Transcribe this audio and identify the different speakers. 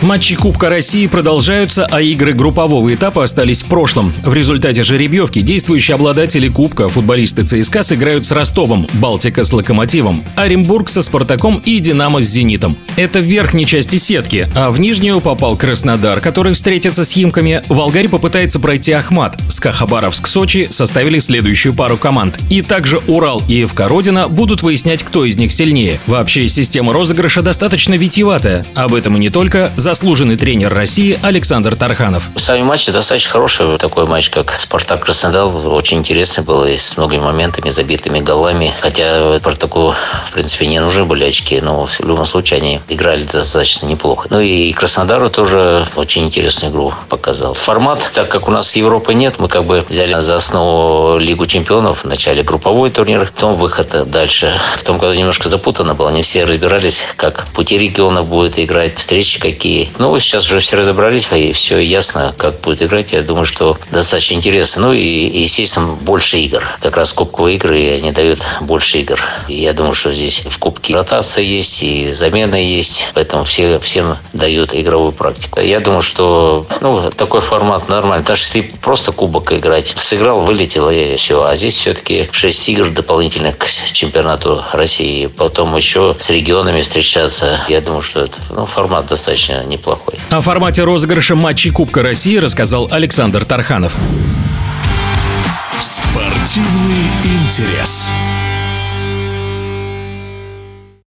Speaker 1: Матчи Кубка России продолжаются, а игры группового этапа остались в прошлом. В результате жеребьевки действующие обладатели Кубка, футболисты ЦСКА, сыграют с Ростовом, Балтика с Локомотивом, Оренбург со Спартаком и Динамо с Зенитом. Это в верхней части сетки, а в нижнюю попал Краснодар, который встретится с Химками. Волгарь попытается пройти Ахмат. СКА Хабаровск-Сочи составили следующую пару команд. И также Урал и ФК Родина будут выяснять, кто из них сильнее. Вообще, система розыгрыша достаточно витиеватая. Об этом и не только заслуженный тренер России Александр Тарханов.
Speaker 2: Сами матчи достаточно хорошие. Такой матч, как Спартак Краснодар, очень интересный был и с многими моментами, забитыми голами. Хотя Спартаку, в принципе, не нужны были очки, но в любом случае они играли достаточно неплохо. Ну и Краснодару тоже очень интересную игру показал. Формат, так как у нас Европы нет, мы как бы взяли за основу Лигу чемпионов. В начале групповой турнир, потом выход дальше. В том году немножко запутано было. Не все разбирались, как пути регионов будет играть, встречи какие ну, сейчас уже все разобрались, и все ясно, как будет играть. Я думаю, что достаточно интересно. Ну, и, естественно, больше игр. Как раз кубковые игры, они дают больше игр. Я думаю, что здесь в кубке ротация есть, и замена есть. Поэтому все, всем дают игровую практику. Я думаю, что ну, такой формат нормальный. Потому что если просто кубок играть, сыграл, вылетел, и все. А здесь все-таки 6 игр дополнительных к чемпионату России. Потом еще с регионами встречаться. Я думаю, что это ну, формат достаточно неплохой.
Speaker 1: О формате розыгрыша матчей Кубка России рассказал Александр Тарханов.
Speaker 3: Спортивный интерес.